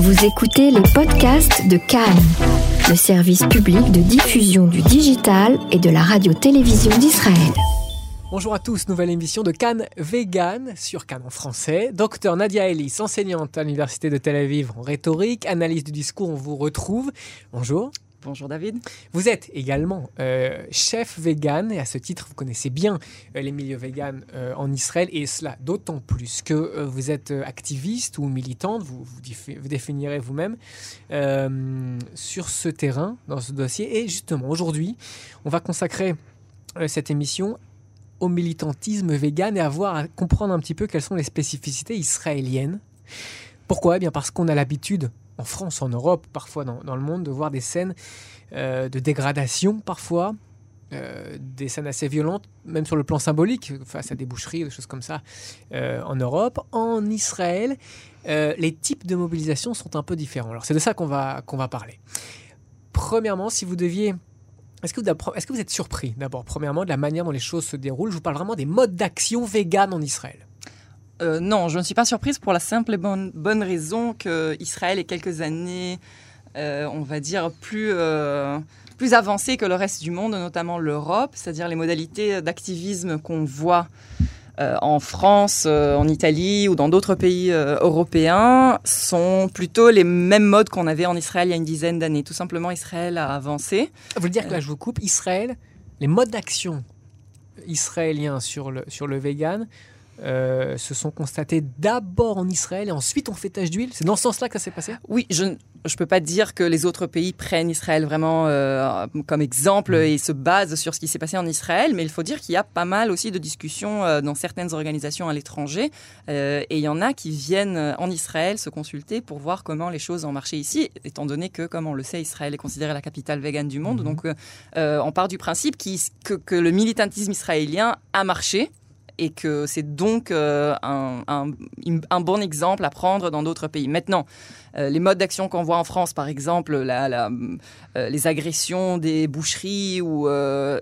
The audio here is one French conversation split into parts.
Vous écoutez les podcasts de Cannes, le service public de diffusion du digital et de la radio-télévision d'Israël. Bonjour à tous, nouvelle émission de Cannes Vegan sur Cannes en français. Docteur Nadia Ellis, enseignante à l'Université de Tel Aviv en rhétorique, analyse du discours, on vous retrouve. Bonjour. Bonjour David. Vous êtes également euh, chef vegan et à ce titre, vous connaissez bien euh, les milieux vegan euh, en Israël et cela d'autant plus que vous êtes activiste ou militante, vous, vous, définirez vous-même sur ce terrain, dans ce dossier. Et justement, aujourd'hui, on va consacrer cette émission au militantisme vegan et à voir, à comprendre un petit peu quelles sont les spécificités israéliennes. Pourquoi? Eh bien parce qu'on a l'habitude en France, en Europe, parfois dans, le monde, de voir des scènes euh, de dégradation, parfois, euh, des scènes assez violentes, même sur le plan symbolique, face à des boucheries, des choses comme ça, euh, en Europe. En Israël, les types de mobilisation sont un peu différents. Alors c'est de ça qu'on va, va parler. Premièrement, si vous deviez... Est-ce que, vous, est-ce que vous êtes surpris, d'abord, premièrement, de la manière dont les choses se déroulent? Je vous parle vraiment des modes d'action vegan en Israël. Euh, non, je ne suis pas surprise pour la simple et bonne, raison qu'Israël est quelques années, euh, on va dire, plus, euh, plus avancé que le reste du monde, notamment l'Europe, c'est-à-dire les modalités d'activisme qu'on voit en France, en Italie ou dans d'autres pays européens sont plutôt les mêmes modes qu'on avait en Israël il y a une dizaine d'années. Tout simplement, Israël a avancé. Vous voulez dire que là, je vous coupe, Israël, les modes d'action israéliens sur le, sur le vegan euh, se sont constatés d'abord en Israël et ensuite on fait tâche d'huile C'est dans ce sens-là que ça s'est passé? Oui, je ne peux pas dire que les autres pays prennent Israël vraiment euh, comme exemple mm. et se basent sur ce qui s'est passé en Israël, mais il faut dire qu'il y a pas mal aussi de discussions euh, dans certaines organisations à l'étranger et il y en a qui viennent en Israël se consulter pour voir comment les choses ont marché ici, étant donné que, comme on le sait, Israël est considéré la capitale végane du monde. Mm-hmm. Donc on part du principe que le militantisme israélien a marché et que c'est donc euh, un, un, bon exemple à prendre dans d'autres pays. Maintenant, euh, les modes d'action qu'on voit en France, par exemple, la, euh, les agressions des boucheries ou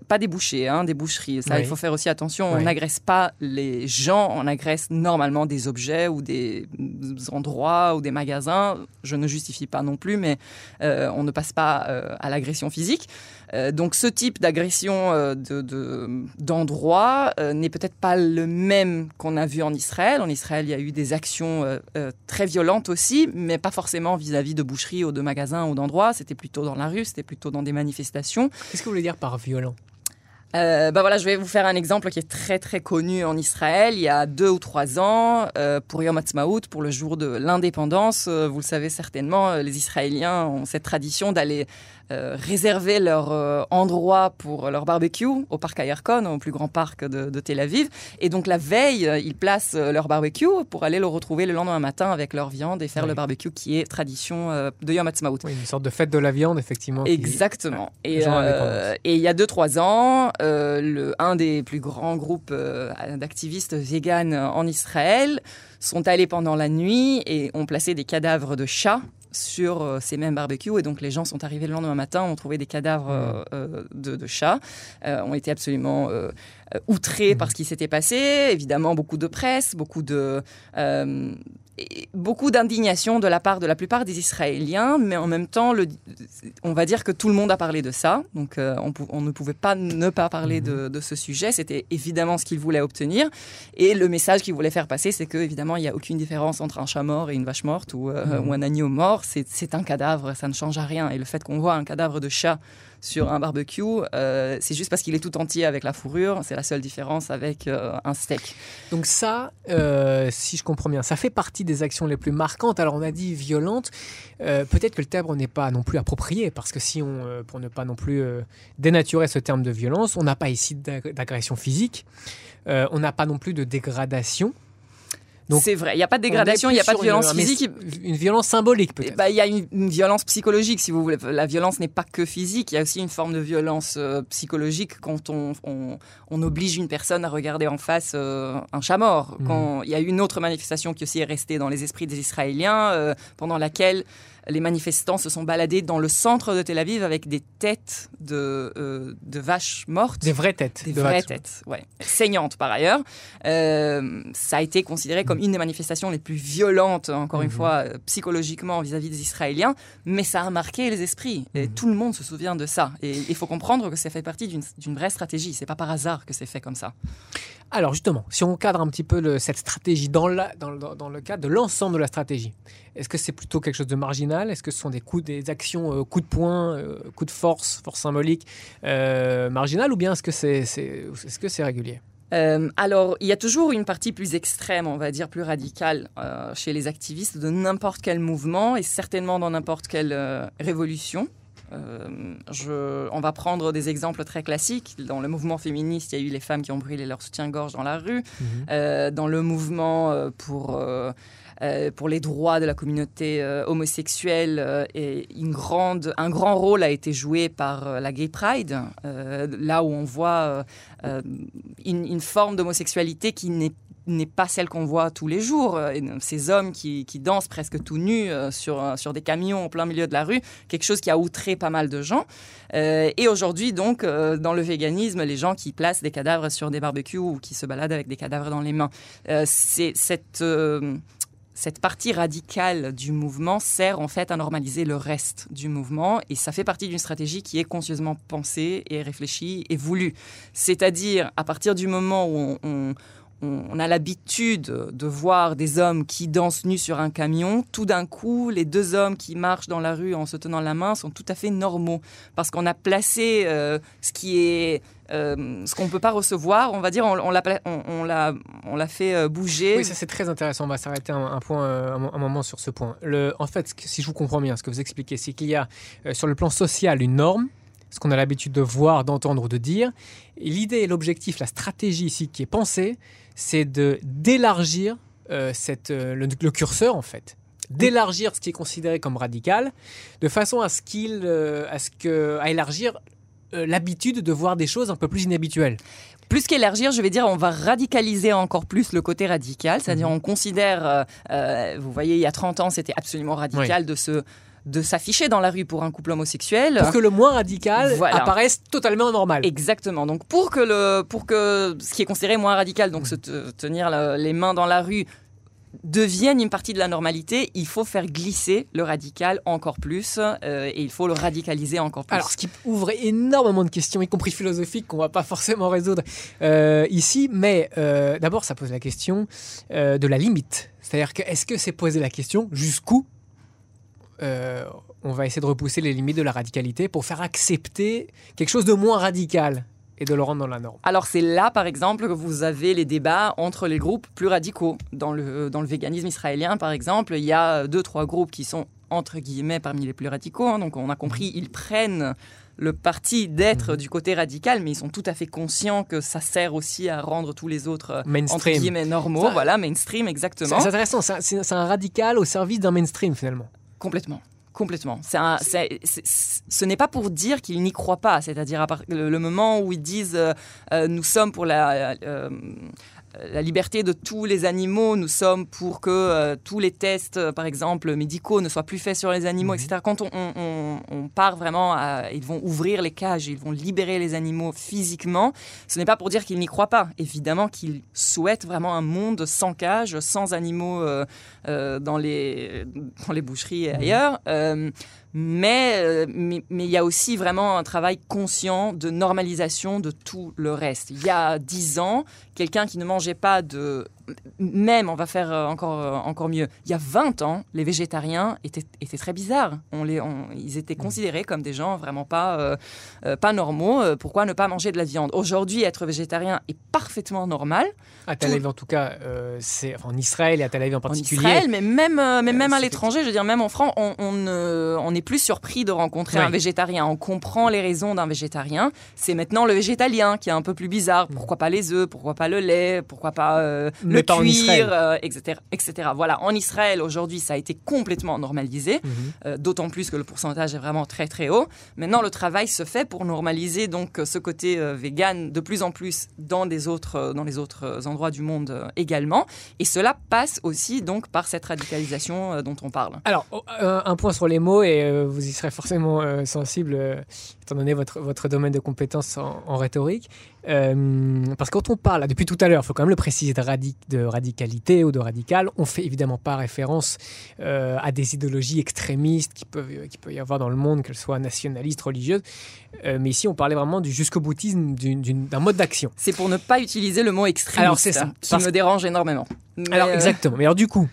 pas des bouchers, hein, des boucheries. Ça, il faut faire aussi attention. On n'agresse pas les gens, on agresse normalement des objets ou des endroits ou des magasins. Je ne justifie pas non plus, mais on ne passe pas à l'agression physique. Donc, ce type d'agression d'endroits de, n'est peut-être pas le même qu'on a vu en Israël. En Israël, il y a eu des actions euh, euh, très violentes aussi, mais pas forcément vis-à-vis de boucheries ou de magasins ou d'endroits. C'était plutôt dans la rue, c'était plutôt dans des manifestations. Qu'est-ce que vous voulez dire par violent? Euh, bah voilà, je vais vous faire un exemple qui est très très connu en Israël. Il y a deux ou trois ans, pour Yom Ha'atzmaut, pour le jour de l'indépendance, vous le savez certainement, les Israéliens ont cette tradition d'aller euh, réserver leur euh, endroit pour leur barbecue au parc Ayerkon, au plus grand parc de, Tel Aviv. Et donc la veille, euh, ils placent leur barbecue pour aller le retrouver le lendemain matin avec leur viande et faire le barbecue qui est tradition de Yom Ha'atzmaut. Oui, une sorte de fête de la viande, effectivement. Exactement. Et, et, il y a 2-3 ans, le, un des plus grands groupes d'activistes véganes en Israël sont allés pendant la nuit et ont placé des cadavres de chats sur euh, ces mêmes barbecues. Et donc, les gens sont arrivés le lendemain matin, ont trouvé des cadavres euh, euh, de, chats, ont été absolument outrés par ce qui s'était passé. Évidemment, beaucoup de presse, beaucoup de beaucoup d'indignation de la part de la plupart des Israéliens, mais en même temps, le, on va dire que tout le monde a parlé de ça. Donc, euh, on, ne pouvait pas ne pas parler de, de ce sujet. C'était évidemment ce qu'ils voulaient obtenir. Et le message qu'ils voulaient faire passer, c'est qu'évidemment, il n'y a aucune différence entre un chat mort et une vache morte ou, euh, ou un agneau mort. C'est un cadavre, ça ne change à rien. Et le fait qu'on voit un cadavre de chat sur un barbecue, euh, c'est juste parce qu'il est tout entier avec la fourrure. C'est la seule différence avec euh, un steak. Donc ça, euh, si je comprends bien, ça fait partie des actions les plus marquantes. Alors on a dit violente. Peut-être que le terme n'est pas non plus approprié parce que si on, pour ne pas non plus dénaturer ce terme de violence, on n'a pas ici d'agression physique. on n'a pas non plus de dégradation. C'est vrai, il n'y a pas de dégradation, il n'y a pas de violence physique. Une violence symbolique peut-être. Bah, il y a une, violence psychologique, si vous voulez. La violence n'est pas que physique, il y a aussi une forme de violence euh, psychologique quand on, on, oblige une personne à regarder en face euh, un chat mort. Mhm. Quand il y a eu une autre manifestation qui aussi est restée dans les esprits des Israéliens, euh, pendant laquelle les manifestants se sont baladés dans le centre de Tel Aviv avec des têtes de, euh, de vaches mortes. Des vraies têtes. Des de vraies vaches. têtes, ouais. Saignantes par ailleurs. Euh, ça a été considéré comme une des manifestations les plus violentes, encore une Mhm. fois, euh, psychologiquement vis-à-vis des Israéliens, mais ça a marqué les esprits. Et Mhm. tout le monde se souvient de ça. Et il faut comprendre que ça fait partie d'une d'une vraie stratégie. C'est pas par hasard que c'est fait comme ça. Alors justement, si on cadre un petit peu le- cette stratégie dans, la- dans, le- dans le cadre de l'ensemble de la stratégie, est-ce que c'est plutôt quelque chose de marginal Est-ce que ce sont des coups, des actions, euh, coups de poing, euh, coups de force, force symbolique, euh, marginales, ou bien est-ce que c'est régulier? Euh, alors, il y a toujours une partie plus extrême, on va dire plus radicale, euh, chez les activistes de n'importe quel mouvement et certainement dans n'importe quelle euh, révolution. Je- on va prendre des exemples très classiques. Dans le mouvement féministe, il y a eu les femmes qui ont brûlé leur soutien-gorge dans la rue. Euh, dans le mouvement pour, euh, pour les droits de la communauté euh, homosexuelle, euh, un grand rôle a été joué par la Gay Pride, là où on voit une, forme d'homosexualité qui n'est pas celle qu'on voit tous les jours. Ces hommes qui, dansent presque tout nus sur, des camions au plein milieu de la rue, quelque chose qui a outré pas mal de gens. Et aujourd'hui, donc, dans le véganisme, les gens qui placent des cadavres sur des barbecues ou qui se baladent avec des cadavres dans les mains, c'est cette, cette partie radicale du mouvement sert en fait à normaliser le reste du mouvement et ça fait partie d'une stratégie qui est conscieusement pensée et réfléchie et voulue. C'est-à-dire, à partir du moment où on a l'habitude de voir des hommes qui dansent nus sur un camion, tout d'un coup, les deux hommes qui marchent dans la rue en se tenant la main sont tout à fait normaux. Parce qu'on a placé euh, ce qui est. euh, ce qu'on ne peut pas recevoir, on va dire, on, l'a fait euh, bouger. Oui, ça c'est très intéressant. On va s'arrêter un, un euh, un, mo- un moment sur ce point. En fait, si je vous comprends bien, ce que vous expliquez, c'est qu'il y a sur le plan social une norme, ce qu'on a l'habitude de voir, d'entendre ou de dire. L'idée l'objectif, la stratégie ici qui est pensée, c'est d'élargir le, le curseur en fait, d'élargir ce qui est considéré comme radical, de façon à ce qu'il, à ce que, à élargir l'habitude de voir des choses un peu plus inhabituelles. Plus qu'élargir, je vais dire, on va radicaliser encore plus le côté radical. C'est-à-dire, Mhm. on considère, euh, euh, vous voyez, il y a 30 ans, c'était absolument radical de se de s'afficher dans la rue pour un couple homosexuel. Pour que le moins radical Voilà. apparaisse totalement normal. Exactement. Donc pour que le pour que ce qui est considéré moins radical, donc se te- tenir le- les mains dans la rue devienne une partie de la normalité, il faut faire glisser le radical encore plus euh, et il faut le radicaliser encore plus. Alors, ce qui ouvre énormément de questions, y compris philosophiques, qu'on va pas forcément résoudre euh, ici. Mais euh, d'abord, ça pose la question de la limite. C'est-à-dire que est-ce que c'est poser la question jusqu'où on va essayer de repousser les limites de la radicalité pour faire accepter quelque chose de moins radical? Et de le rendre dans la norme. Alors c'est là, par exemple, que vous avez les débats entre les groupes plus radicaux. Dans le, dans le véganisme israélien, par exemple, il y a deux, trois groupes qui sont, entre guillemets, parmi les plus radicaux. hein. donc on a compris, ils prennent le parti d'être Mhm. du côté radical, mais ils sont tout à fait conscients que ça sert aussi à rendre tous les autres, euh, entre Mainstream. guillemets, normaux. Ça- voilà, mainstream, exactement. C'est intéressant, c'est un- c'est c'est un radical au service d'un mainstream finalement. Complètement. Complètement. Ce n'est pas pour dire qu'ils n'y croient pas. C'est-à-dire le moment où ils disent euh, euh, nous sommes pour la, euh, la liberté de tous les animaux, nous sommes pour que euh, tous les tests, euh, par exemple, médicaux ne soient plus faits sur les animaux, Mhm. etc. Quand on, on- on- on part vraiment, à, ils vont ouvrir les cages, ils vont libérer les animaux physiquement, ce n'est pas pour dire qu'ils n'y croient pas. Évidemment qu'ils souhaitent vraiment un monde sans cage, sans animaux euh, euh, dans, les, dans les boucheries et Mhm. ailleurs. Mais euh, mais mais il y a aussi vraiment un travail conscient de normalisation de tout le reste. Il y a dix ans, quelqu'un qui ne mangeait pas de... Même, on va faire euh, encore, euh, encore mieux, il y a 20 ans, les végétariens étaient, étaient très bizarres. On les, on- ils étaient considérés comme des gens vraiment pas, euh, pas normaux. Pourquoi ne pas manger de la viande? Aujourd'hui, être végétarien est parfaitement normal. À Tel Aviv en tout cas, euh, c'est enfin, en Israël et à Tel Aviv en en particulier. Israël, mais même, euh, mais même à l'étranger, je veux dire, même en France, on, on, on est plus surpris de rencontrer un végétarien. On comprend les raisons d'un végétarien. C'est maintenant le végétalien qui est un peu plus bizarre. Mm. Pourquoi pas les œufs? Pourquoi pas le lait? Pourquoi pas le le pas en cuir, euh, etc., etc. Voilà, en Israël aujourd'hui, ça a été complètement normalisé, Mhm. euh, d'autant plus que le pourcentage est vraiment très très haut. Maintenant, le travail se fait pour normaliser donc euh, ce côté euh, vegan de plus en plus dans des autres, dans les autres endroits du monde également, et cela passe aussi donc par cette radicalisation dont on parle. Alors, oh, un point sur les mots, et vous y serez forcément sensible, étant donné votre, votre domaine de compétences en, en rhétorique. Euh, parce que quand on parle, depuis tout à l'heure, il faut quand même le préciser, de, radi- de radicalité ou de radical, on fait évidemment pas référence euh, à des idéologies extrémistes qui peuvent, qui peut y avoir dans le monde, qu'elles soient nationalistes, religieuses. Euh, mais ici, on parlait vraiment du jusqu'au boutisme d'un mode d'action. C'est pour ne pas utiliser le mot extrémiste, Alors, c'est ça. qui Parce- me dérange énormément. Mais, Alors euh, exactement. Mais alors du coup,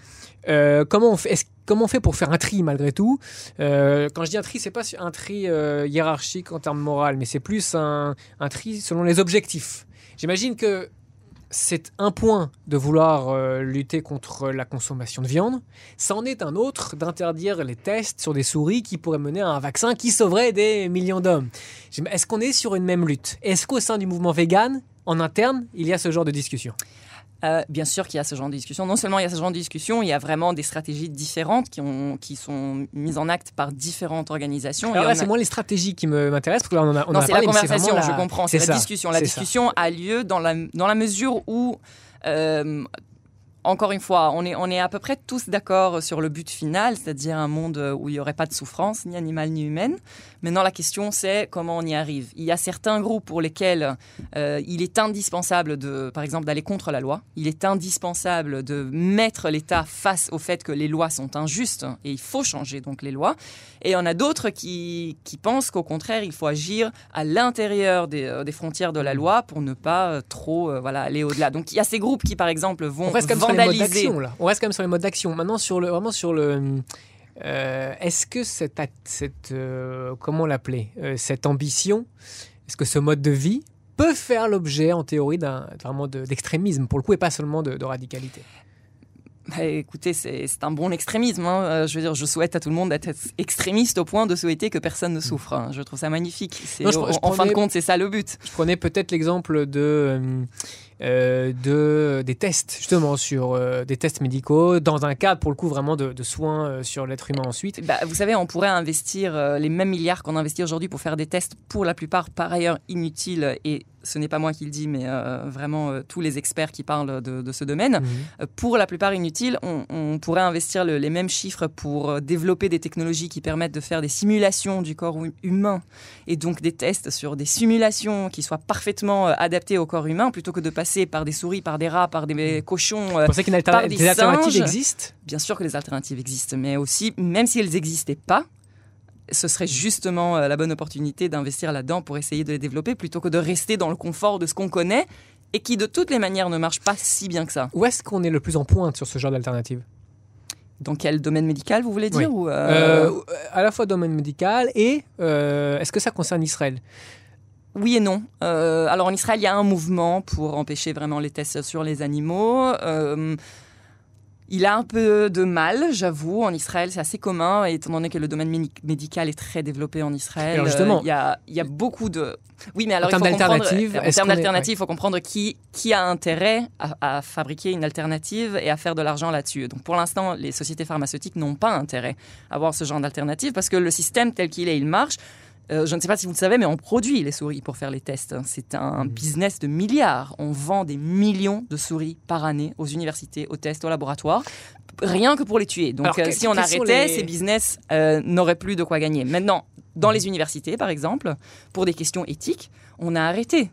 euh, comment on fait Comment on fait pour faire un tri malgré tout Euh, Quand je dis un tri, c'est pas un tri euh, hiérarchique en termes moral, mais c'est plus un, tri selon les objectifs. J'imagine que c'est un point de vouloir euh, lutter contre la consommation de viande. Ça en est un autre d'interdire les tests sur des souris qui pourraient mener à un vaccin qui sauverait des millions d'hommes. Est-ce qu'on est sur une même lutte? Est-ce qu'au sein du mouvement vegan, en interne, il y a ce genre de discussion? Euh, bien sûr qu'il y a ce genre de discussion. Non seulement il y a ce genre de discussion, il y a vraiment des stratégies différentes qui, ont, qui sont mises en acte par différentes organisations. Alors là, en a- c'est moins les stratégies qui me- m'intéressent, parce que là, on a, on non, c'est la conversation, je la- comprends. C'est la ça, discussion. La c'est ça. discussion a lieu dans la, dans la mesure où, euh, encore une fois, on est, on est à peu près tous d'accord sur le but final, c'est-à-dire un monde où il n'y aurait pas de souffrance, ni animale ni humaine. Maintenant, la question, c'est comment on y arrive. Il y a certains groupes pour lesquels euh, il est indispensable, de, par exemple, d'aller contre la loi. Il est indispensable de mettre l'État face au fait que les lois sont injustes et il faut changer donc les lois. Et il y en a d'autres qui, qui pensent qu'au contraire, il faut agir à l'intérieur des, euh, des frontières de la loi pour ne pas euh, trop voilà, aller au-delà. Donc il y a ces groupes qui, par exemple, vont même sur les modes vandaliser. d'action, là. On reste quand même sur les modes d'action. Maintenant, sur le, vraiment sur le. euh, est-ce que cette, euh, comment l'appeler, Euh, cette ambition, est-ce que ce mode de vie peut faire l'objet, en théorie, d'un vraiment de- d'extrémisme pour le coup, et pas seulement de, de radicalité? Bah, écoutez, c'est c'est un bon extrémisme. hein. Je veux dire, je souhaite à tout le monde d'être extrémiste au point de souhaiter que personne ne souffre. hein. Je trouve ça magnifique. C'est- Non, je- en- je en fin de compte, c'est ça le but. Je prenais peut-être l'exemple de, euh, euh, de, des tests, justement, sur euh, des tests médicaux, dans un cadre, pour le coup, vraiment de, de soins euh, sur l'être humain ensuite. Bah, vous savez, on pourrait investir les mêmes milliards qu'on investit aujourd'hui pour faire des tests, pour la plupart par ailleurs inutiles. Et ce n'est pas moi qui le dis, mais euh, vraiment euh, tous les experts qui parlent de, de ce domaine. Mhm. Euh, pour la plupart inutiles, on, on pourrait investir le- les mêmes chiffres pour développer des technologies qui permettent de faire des simulations du corps hu- humain et donc des tests sur des simulations qui soient parfaitement adaptées au corps humain plutôt que de passer par des souris, par des rats, par des cochons. euh, Vous pensez qu'une alter- par des des alternatives singes. existent Bien sûr que les alternatives existent, mais aussi, même si elles n'existaient pas, ce serait justement euh, la bonne opportunité d'investir là-dedans pour essayer de les développer plutôt que de rester dans le confort de ce qu'on connaît et qui de toutes les manières ne marche pas si bien que ça. Où est-ce qu'on est le plus en pointe sur ce genre d'alternative? Dans quel domaine médical, vous voulez dire Oui. ou, euh, Euh, à la fois domaine médical et euh, est-ce que ça concerne Israël? Oui et non. Euh, alors en Israël, il y a un mouvement pour empêcher vraiment les tests sur les animaux. Euh, il a un peu de mal, j'avoue. En Israël, c'est assez commun, étant donné que le domaine médical est très développé en Israël. Alors, justement- euh, il y, a, il y a beaucoup de. Oui, mais alors En il faut termes comprendre. d'alternatives, En termes d'alternatives, il faut comprendre qui, qui a intérêt à, à fabriquer une alternative et à faire de l'argent là-dessus. Donc pour l'instant, les sociétés pharmaceutiques n'ont pas intérêt à avoir ce genre d'alternative parce que le système tel qu'il est, il marche. Euh, je ne sais pas si vous le savez, mais on produit les souris pour faire les tests. C'est un business de milliards. On vend des millions de souris par année aux universités, aux tests, aux laboratoires, rien que pour les tuer. Donc Alors, euh, si on arrêtait, les- ces business euh, n'auraient plus de quoi gagner. Maintenant, dans les universités, par exemple, pour des questions éthiques, on a arrêté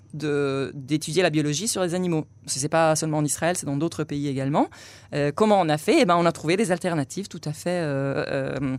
d'étudier la biologie sur les animaux. Ce n'est pas seulement en Israël, c'est dans d'autres pays également. Euh, comment on a fait? Eh ben, On a trouvé des alternatives tout à fait euh,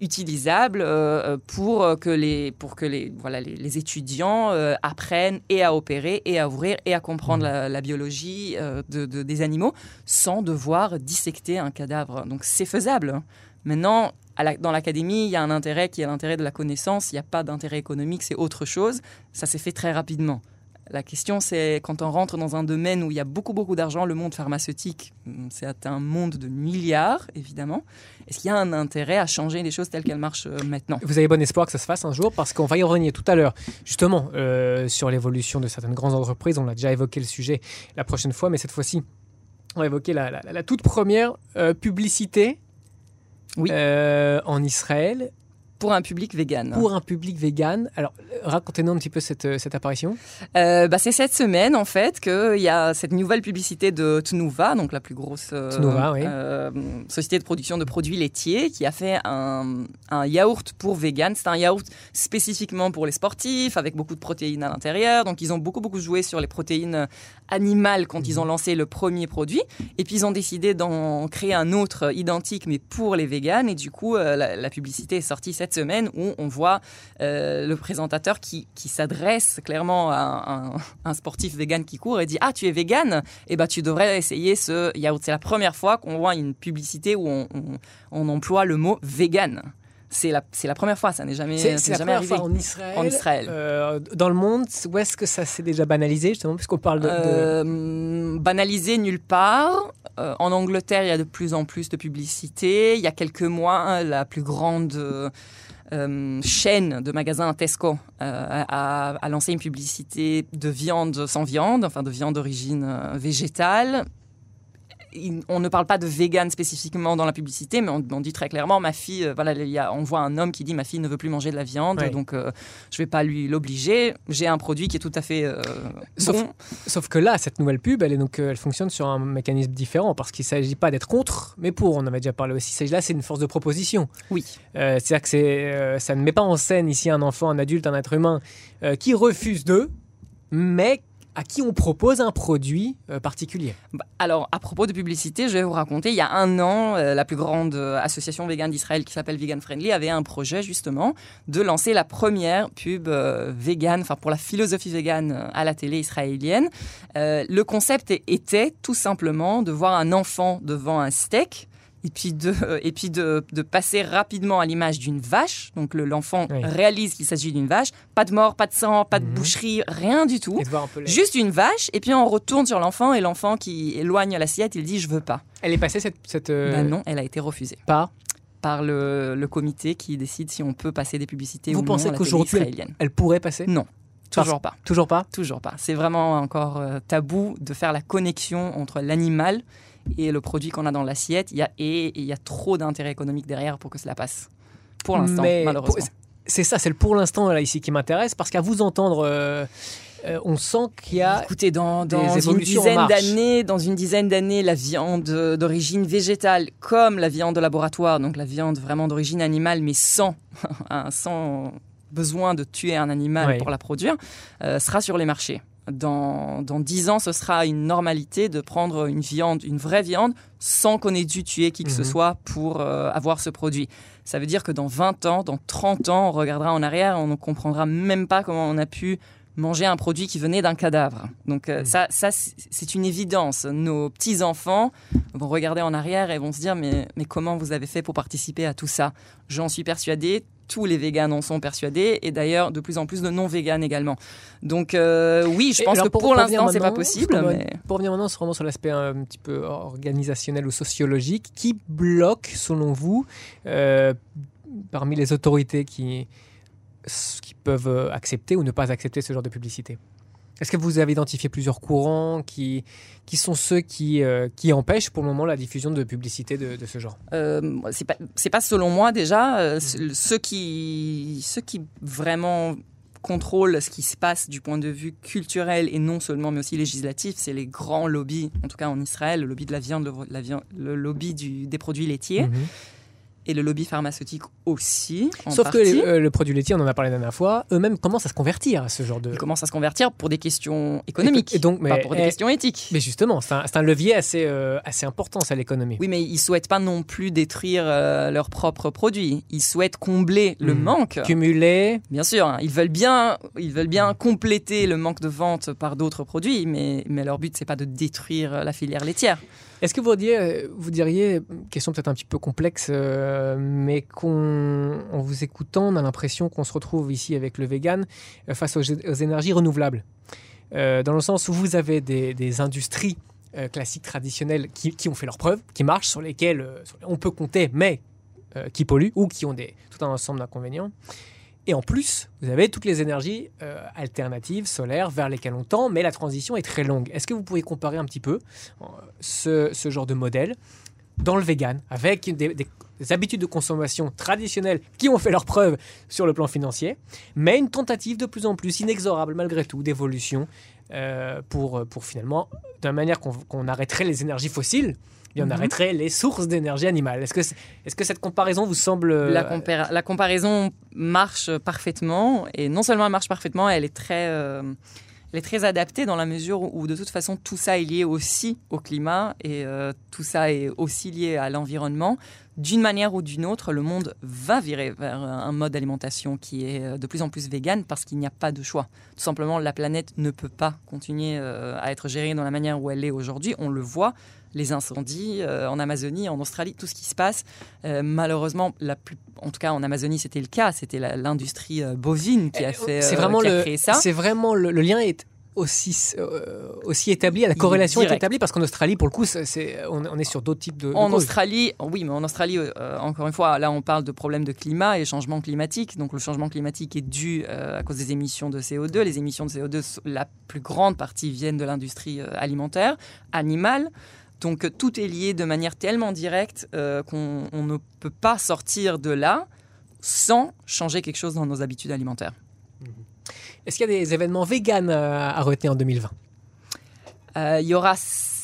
euh, utilisables euh, pour que les, pour que les, voilà, les, les étudiants euh, apprennent et à opérer et à ouvrir et à comprendre la, la biologie euh, de- de- des animaux sans devoir dissecter un cadavre. Donc c'est faisable. hein. Maintenant, la- dans l'académie, il y a un intérêt qui est l'intérêt de la connaissance. Il n'y a pas d'intérêt économique, c'est autre chose. Ça s'est fait très rapidement. La question, c'est quand on rentre dans un domaine où il y a beaucoup, beaucoup d'argent, le monde pharmaceutique, hum, c'est un monde de milliards, évidemment. Est-ce qu'il y a un intérêt à changer les choses telles qu'elles marchent euh, maintenant? Vous avez bon espoir que ça se fasse un jour parce qu'on va y revenir tout à l'heure, justement, euh, sur l'évolution de certaines grandes entreprises. On a déjà évoqué le sujet la prochaine fois, mais cette fois-ci, on va évoquer la, la- la toute première euh, publicité Oui. euh, en Israël Pour un public vegan. pour un public vegan. Alors, racontez-nous un petit peu cette, euh, cette apparition. Euh, bah, c'est cette semaine, en fait, qu'il y a cette nouvelle publicité de Tnuva, donc la plus grosse euh, Tnuva, oui. euh, société de production de produits laitiers, qui a fait un, un yaourt pour vegan. C'est un yaourt spécifiquement pour les sportifs, avec beaucoup de protéines à l'intérieur. Donc, ils ont beaucoup, beaucoup joué sur les protéines animales quand ils ont lancé le premier produit. Et puis, ils ont décidé d'en créer un autre identique, mais pour les véganes. Et du coup, la, la publicité est sortie cette semaine où on voit euh, le présentateur qui, qui s'adresse clairement à un, sportif vegan qui court et dit Ah, tu es vegan? Eh ben, tu devrais essayer ce yaourt. C'est la première fois qu'on voit une publicité où on, on- on emploie le mot vegan. C'est la, première fois, ça n'est jamais, C'est jamais première arrivé. fois en Israël. En Israël. Euh, dans le monde, où est-ce que ça s'est déjà banalisé, justement, puisqu'on parle de... de- Euh, banalisé nulle part. Euh, en Angleterre, il y a de plus en plus de publicité. Il y a quelques mois, la plus grande euh, chaîne de magasins Tesco euh, a, a lancé une publicité de viande sans viande, enfin de viande d'origine euh, végétale. On ne parle pas de vegan spécifiquement dans la publicité, mais on, on dit très clairement ma fille, euh, voilà, il y a- on voit un homme qui dit ma fille ne veut plus manger de la viande, donc euh, je vais pas lui l'obliger. J'ai un produit qui est tout à fait euh, Sauf- bon. Sauf que là, cette nouvelle pub, elle, est donc, euh, elle fonctionne sur un mécanisme différent, parce qu'il ne s'agit pas d'être contre, mais pour. On en avait déjà parlé aussi. Là, c'est une force de proposition. Oui. Euh, C'est-à-dire que c'est, ça ne met pas en scène ici un enfant, un adulte, un être humain qui refuse d'eux, mais à qui on propose un produit euh, particulier. Bah, Alors, à propos de publicité, je vais vous raconter, il y a un an, euh, la plus grande euh, association végane d'Israël qui s'appelle Vegan Friendly avait un projet justement de lancer la première pub vegan, enfin pour la philosophie végane à la télé israélienne. Le concept était tout simplement de voir un enfant devant un steak. Et puis, de, et puis de, de passer rapidement à l'image d'une vache. Donc le- l'enfant Oui. réalise qu'il s'agit d'une vache. Pas de mort, pas de sang, pas de Mhm. boucherie, rien du tout. Un les- Juste une vache, et puis on retourne sur l'enfant, et l'enfant qui éloigne l'assiette, il dit je veux pas. Elle est passée cette, cette euh, Ben non, elle a été refusée par. par le, le comité qui décide si on peut passer des publicités Vous ou pensez non qu'aujourd'hui, elle- pourrait passer? Non, toujours pas, Toujours pas? toujours pas. C'est vraiment encore euh, tabou de faire la connexion entre l'animal et le produit qu'on a dans l'assiette. Il y a et il y a trop d'intérêt économique derrière pour que cela passe. Pour l'instant, Mais malheureusement. C'est ça, c'est le pour l'instant là ici qui m'intéresse, parce qu'à vous entendre, euh, euh, on sent qu'il y a. Écoutez, dans, une évolutions dizaine d'années, dans une dizaine d'années, la viande euh, d'origine végétale, comme la viande de laboratoire, donc la viande vraiment d'origine animale, mais sans, besoin de tuer un animal pour la produire, euh, sera sur les marchés. Dans, dans 10 ans, ce sera une normalité de prendre une viande, une vraie viande, sans qu'on ait dû tuer qui que ce Mhm. soit pour euh, avoir ce produit. Ça veut dire que dans 20 ans, dans 30 ans, on regardera en arrière, on ne comprendra même pas comment on a pu manger un produit qui venait d'un cadavre. Donc euh, Mm. ça, c'est une évidence. Nos petits-enfants vont regarder en arrière et vont se dire mais, mais comment vous avez fait pour participer à tout ça? J'en suis persuadé. Tous les véganes en sont persuadés et d'ailleurs de plus en plus de non-véganes également. Donc euh, oui, je pense que pour- pour, l'instant c'est pas possible. pour- Mais... Pour revenir maintenant vraiment sur l'aspect euh, un petit peu organisationnel ou sociologique, qui bloque, selon vous, euh, parmi les autorités qui, qui peuvent euh, accepter ou ne pas accepter ce genre de publicité. Est-ce que vous avez identifié plusieurs courants qui, qui sont ceux qui, euh, qui empêchent pour le moment la diffusion de publicité de, de ce genre? Euh, c'est pas pas selon moi déjà. Euh, c- ceux qui ceux qui vraiment contrôlent ce qui se passe du point de vue culturel et non seulement mais aussi législatif c'est les grands lobbies en tout cas en Israël le lobby de la viande le, la viande- le lobby du, des produits laitiers. Mhm. Et le lobby pharmaceutique aussi en Sauf que les- euh, le produit laitier, on en a parlé la dernière fois, eux-mêmes commencent à se convertir à ce genre de... ils commencent à se convertir pour des questions économiques Et donc, mais- pas pour des eh, questions éthiques Mais justement, c'est un, levier assez, euh, assez important, ça, l'économie. Oui, mais ils souhaitent pas non plus détruire euh, leurs propres produits. Ils souhaitent combler le Mhm. manque. Cumulé, Bien sûr, hein, ils veulent bien, ils veulent bien compléter le manque de vente par d'autres produits, mais, mais leur but c'est pas de détruire la filière laitière. Est-ce que vous diriez, vous diriez, question peut-être un petit peu complexe, euh, mais qu'on, en vous écoutant, on a l'impression qu'on se retrouve ici avec le vegan euh, face aux, énergies renouvelables Euh, Dans le sens où vous avez des, industries euh, classiques, traditionnelles, qui, qui ont fait leurs preuves, qui marchent, sur lesquelles euh, on peut compter, mais euh, qui polluent ou qui ont des, tout un ensemble d'inconvénients. Et en plus, vous avez toutes les énergies euh, alternatives, solaires, vers lesquelles on tend, mais la transition est très longue. Est-ce que vous pourriez comparer un petit peu euh, ce, genre de modèle dans le vegan, avec des, des- des habitudes de consommation traditionnelles qui ont fait leurs preuves sur le plan financier, mais une tentative de plus en plus inexorable malgré tout d'évolution euh, pour, finalement, la manière qu'on arrêterait les énergies fossiles, et on Mhm. arrêterait les sources d'énergie animale. Est-ce que, c'est- est-ce que cette comparaison vous semble... La, euh, compara- la comparaison marche parfaitement et non seulement elle marche parfaitement, elle est très, euh, elle est très adaptée dans la mesure où de toute façon tout ça est lié aussi au climat et euh, tout ça est aussi lié à l'environnement. D'une manière ou d'une autre, le monde va virer vers un mode d'alimentation qui est euh, de plus en plus vegan parce qu'il n'y a pas de choix. Tout simplement, la planète ne peut pas continuer euh, à être gérée dans la manière où elle est aujourd'hui. On le voit, les incendies euh, en Amazonie, en Australie, tout ce qui se passe. Malheureusement, la plus, en tout cas en Amazonie, c'était le cas. C'était l'industrie bovine qui a fait, c'est vraiment qui a le, créé ça. c'est vraiment le, le lien est aussi euh, aussi établi, la corrélation est établie parce qu'en Australie, pour le coup, c'est, on, on est sur d'autres types de. En causes. Australie, oui, mais en Australie, euh, encore une fois, là, on parle de problèmes de climat et changement climatique. Donc, le changement climatique est dû euh, à cause des émissions de CO2. Les émissions de CO2, s- la plus grande partie viennent de l'industrie euh, alimentaire, animale. Donc, tout est lié de manière tellement directe euh, qu'on on ne peut pas sortir de là sans changer quelque chose dans nos habitudes alimentaires. Est-ce qu'il y a des événements véganes euh, à retenir en 2020 Euh, il y aura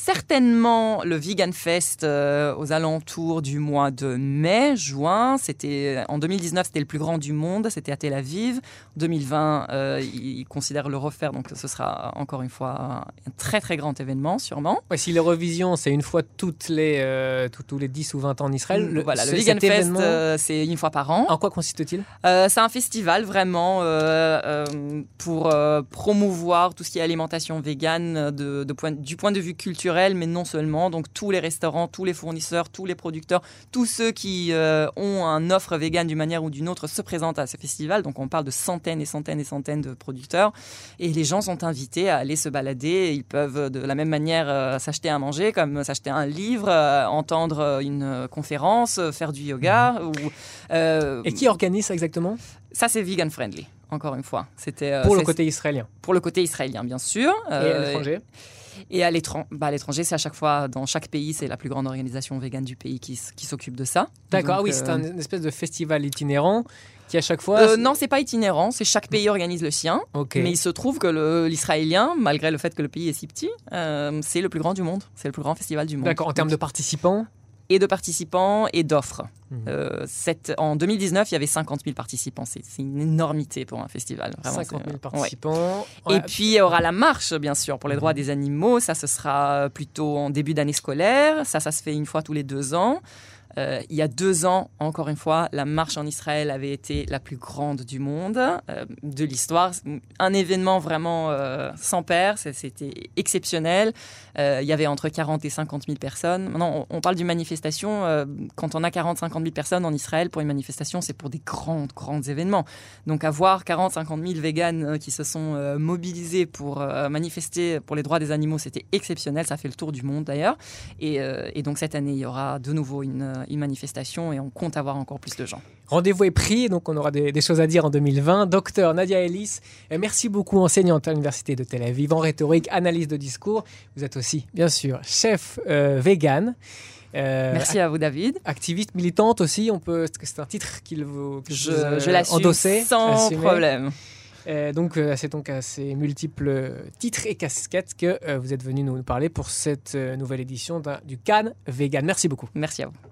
certainement le Vegan Fest euh, aux alentours du mois de mai, juin. C'était en 2019, c'était le plus grand du monde. C'était à Tel Aviv. En 2020, euh, ils considèrent le refaire, donc ce sera encore une fois un très très grand événement, sûrement. Ouais, Si l'Eurovision, c'est une fois toutes les, euh, tous, tous les 10 ou 20 ans en Israël, le, voilà, le ce- Vegan Fest, événement, euh, c'est une fois par an. en quoi consiste-t-il? C'est un festival vraiment pour promouvoir tout ce qui est alimentation végane de, de point- du point de vue culturel, mais non seulement. Donc tous les restaurants, tous les fournisseurs, tous les producteurs, tous ceux qui euh, ont un offre végane d'une manière ou d'une autre se présentent à ce festival. Donc on parle de centaines et centaines et centaines de producteurs. Et les gens sont invités à aller se balader. Ils peuvent de la même manière euh, s'acheter à manger, comme s'acheter un livre, euh, entendre une conférence, faire du yoga. Ou, euh, Et qui organise ça exactement? Ça, c'est vegan friendly, encore une fois. C'était euh, Pour le côté israélien pour le côté israélien, bien sûr. et à l'étranger? et à l'étran- bah, à l'étranger, c'est à chaque fois, dans chaque pays, c'est la plus grande organisation végane du pays qui, s'occupe de ça. D'accord, ah oui, euh, c'est un- une espèce de festival itinérant qui à chaque fois. euh, non, c'est pas itinérant, c'est chaque pays organise le sien. Ok. Mais il se trouve que l'israélien, malgré le fait que le pays est si petit, euh, c'est le plus grand du monde. C'est le plus grand festival du monde. D'accord, en termes de participants Et de participants et d'offres. Mhm. Euh, cette- en 2019, il y avait 50 000 participants. C'est une énormité pour un festival. Vraiment, 50 000 c'est- ouais. participants. Et Ouais. puis, il y aura la marche, bien sûr, pour les droits Mhm. des animaux. Ça, ce sera plutôt en début d'année scolaire. Ça, ça se fait une fois tous les deux ans. Euh, il y a deux ans, encore une fois, la marche en Israël avait été la plus grande du monde euh, de l'histoire. Un événement vraiment euh, sans pair. C'était exceptionnel. Il y avait entre 40 et 50 000 personnes. Maintenant, on, parle d'une manifestation. quand on a 40, 50 000 personnes en Israël pour une manifestation, c'est pour des grands, grands événements. Donc avoir 40, 50 000 véganes qui se sont mobilisés pour manifester pour les droits des animaux, c'était exceptionnel. Ça fait le tour du monde d'ailleurs. Et, et donc cette année, il y aura de nouveau une, une manifestation et on compte avoir encore plus de gens. Rendez-vous est pris, donc on aura des, des choses à dire en 2020. Docteur Nadia Ellis, euh, merci beaucoup, enseignante à l'Université de Tel Aviv en rhétorique, analyse de discours. Vous êtes aussi, bien sûr, chef euh, vegan. Euh, Merci à vous, David. Activiste militante aussi, on peut. C'est un titre qu'il vous, que Je, vous, euh, je l'assume endossez, sans problème. Euh, donc, euh, c'est donc à ces multiples titres et casquettes que vous êtes venu nous parler pour cette nouvelle édition du Cannes Vegan. Merci beaucoup. Merci à vous.